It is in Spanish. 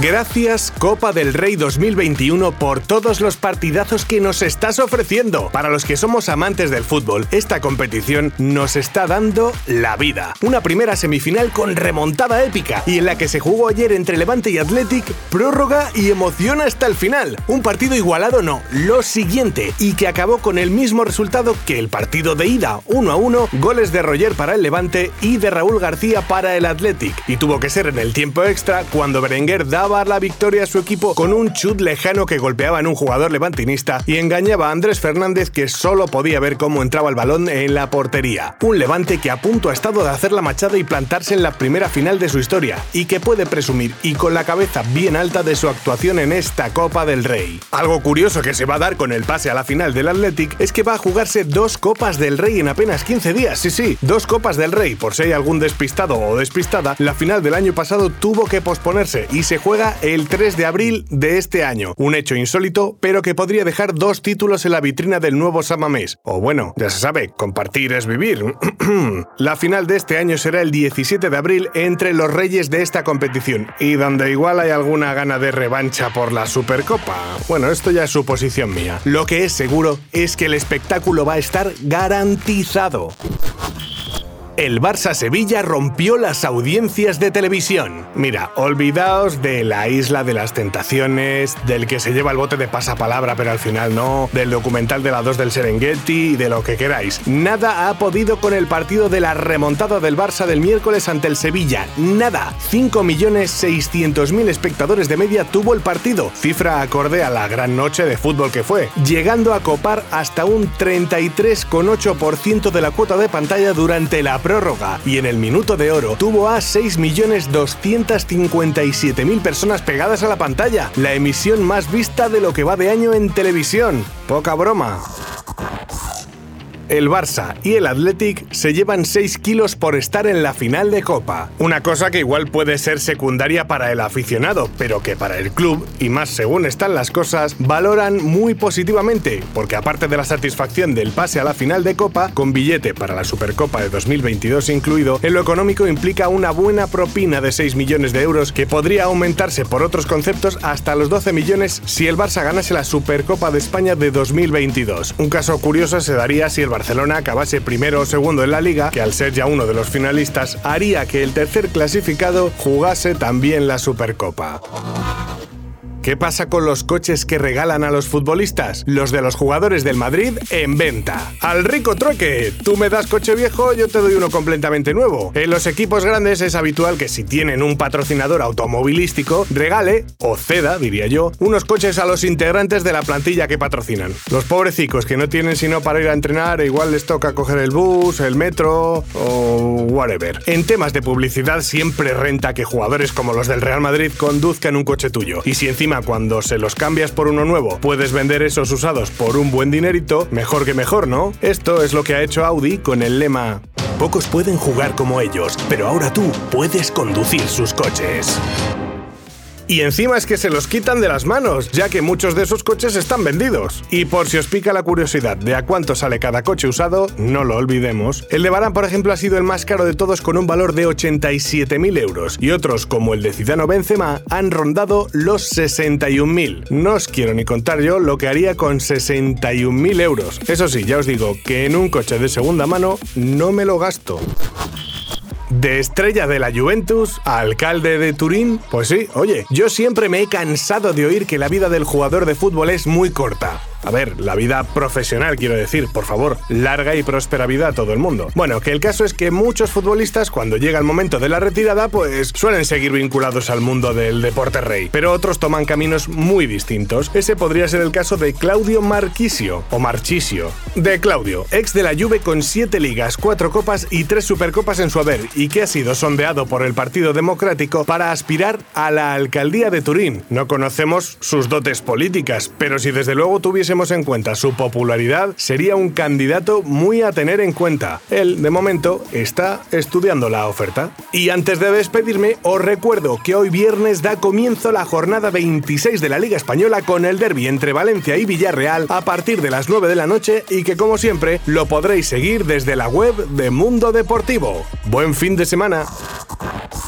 Gracias Copa del Rey 2021 por todos los partidazos que nos estás ofreciendo. Para los que somos amantes del fútbol, esta competición nos está dando la vida. Una primera semifinal con remontada épica y en la que se jugó ayer entre Levante y Athletic, prórroga y emoción hasta el final. Un partido igualado no, lo siguiente, y que acabó con el mismo resultado que el partido de ida, 1 a 1, goles de Roger para el Levante y de Raúl García para el Athletic. Y tuvo que ser en el tiempo extra cuando Berenguer daba la victoria a su equipo con un chut lejano que golpeaba en un jugador levantinista y engañaba a Andrés Fernández que solo podía ver cómo entraba el balón en la portería. Un levante que a punto ha estado de hacer la machada y plantarse en la primera final de su historia y que puede presumir y con la cabeza bien alta de su actuación en esta Copa del Rey. Algo curioso que se va a dar con el pase a la final del Athletic es que va a jugarse dos Copas del Rey en apenas 15 días. Sí, sí, dos Copas del Rey. Por si hay algún despistado o despistada, la final del año pasado tuvo que posponerse y se juega el 3 de abril de este año. Un hecho insólito, pero que podría dejar dos títulos en la vitrina del nuevo Samamés. O bueno, ya se sabe, compartir es vivir. la final de este año será el 17 de abril entre los reyes de esta competición y donde igual hay alguna gana de revancha por la Supercopa. Bueno, esto ya es suposición mía. Lo que es seguro es que el espectáculo va a estar garantizado. El Barça Sevilla rompió las audiencias de televisión. Mira, olvidaos de la isla de las tentaciones, del que se lleva el bote de pasapalabra pero al final no, del documental de la 2 del Serengeti y de lo que queráis. Nada ha podido con el partido de la remontada del Barça del miércoles ante el Sevilla. Nada. 5.600.000 espectadores de media tuvo el partido, cifra acorde a la gran noche de fútbol que fue, llegando a copar hasta un 33,8% de la cuota de pantalla durante la prórroga y en el minuto de oro tuvo a 6.257.000 personas pegadas a la pantalla, la emisión más vista de lo que va de año en televisión. Poca broma el Barça y el Athletic se llevan 6 kilos por estar en la final de Copa. Una cosa que igual puede ser secundaria para el aficionado, pero que para el club, y más según están las cosas, valoran muy positivamente, porque aparte de la satisfacción del pase a la final de Copa, con billete para la Supercopa de 2022 incluido, en lo económico implica una buena propina de 6 millones de euros que podría aumentarse por otros conceptos hasta los 12 millones si el Barça ganase la Supercopa de España de 2022. Un caso curioso se daría si el Barcelona acabase primero o segundo en la liga, que al ser ya uno de los finalistas haría que el tercer clasificado jugase también la Supercopa. ¿Qué pasa con los coches que regalan a los futbolistas? Los de los jugadores del Madrid en venta. Al rico trueque. Tú me das coche viejo, yo te doy uno completamente nuevo. En los equipos grandes es habitual que si tienen un patrocinador automovilístico, regale, o ceda, diría yo, unos coches a los integrantes de la plantilla que patrocinan. Los pobrecicos que no tienen sino para ir a entrenar, igual les toca coger el bus, el metro o whatever. En temas de publicidad siempre renta que jugadores como los del Real Madrid conduzcan un coche tuyo. Y si encima cuando se los cambias por uno nuevo puedes vender esos usados por un buen dinerito, mejor que mejor, ¿no? Esto es lo que ha hecho Audi con el lema Pocos pueden jugar como ellos, pero ahora tú puedes conducir sus coches. Y encima es que se los quitan de las manos, ya que muchos de esos coches están vendidos. Y por si os pica la curiosidad de a cuánto sale cada coche usado, no lo olvidemos. El de Barán, por ejemplo, ha sido el más caro de todos con un valor de 87.000 euros. Y otros, como el de Zidane Benzema, han rondado los 61.000. No os quiero ni contar yo lo que haría con 61.000 euros. Eso sí, ya os digo que en un coche de segunda mano no me lo gasto. De estrella de la Juventus a alcalde de Turín, pues sí, oye, yo siempre me he cansado de oír que la vida del jugador de fútbol es muy corta. A ver, la vida profesional, quiero decir, por favor, larga y próspera vida a todo el mundo. Bueno, que el caso es que muchos futbolistas, cuando llega el momento de la retirada, pues suelen seguir vinculados al mundo del deporte rey, pero otros toman caminos muy distintos. Ese podría ser el caso de Claudio Marquisio, o Marchisio. De Claudio, ex de la Juve con siete ligas, cuatro copas y tres supercopas en su haber, y que ha sido sondeado por el Partido Democrático para aspirar a la alcaldía de Turín. No conocemos sus dotes políticas, pero si desde luego tuviese en cuenta su popularidad, sería un candidato muy a tener en cuenta. Él, de momento, está estudiando la oferta. Y antes de despedirme, os recuerdo que hoy viernes da comienzo la jornada 26 de la Liga Española con el derby entre Valencia y Villarreal a partir de las 9 de la noche y que como siempre lo podréis seguir desde la web de Mundo Deportivo. Buen fin de semana.